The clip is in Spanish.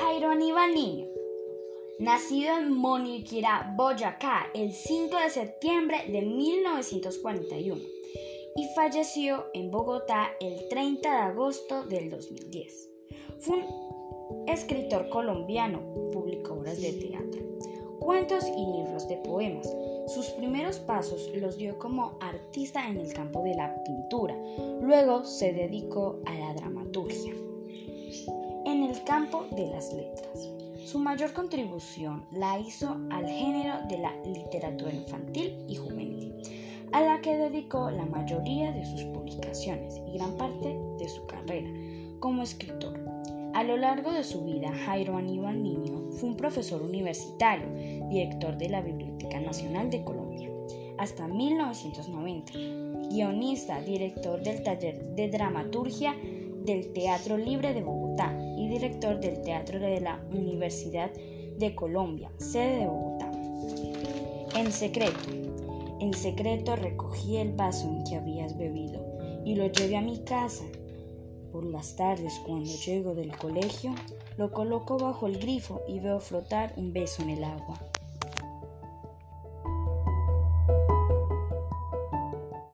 Aníbal Niño, nacido en Moniquirá, Boyacá, el 5 de septiembre de 1941 y falleció en Bogotá el 30 de agosto del 2010. Fue un escritor colombiano, publicó obras de teatro, cuentos y libros de poemas. Sus primeros pasos los dio como artista en el campo de la pintura, luego se dedicó a la dramaturgia. Campo de las letras, su mayor contribución la hizo al género de la literatura infantil y juvenil a la que dedicó la mayoría de sus publicaciones y gran parte de su carrera como escritor. A lo largo de su vida, Jairo Aníbal Niño fue un profesor universitario, director de la Biblioteca Nacional de Colombia, hasta 1990, guionista, director del taller de dramaturgia del Teatro Libre de Bogotá director del Teatro de la Universidad de Colombia, sede de Bogotá. En secreto, en secreto recogí el vaso en que habías bebido y lo llevé a mi casa. Por las tardes, cuando llego del colegio, lo coloco bajo el grifo y veo flotar un beso en el agua.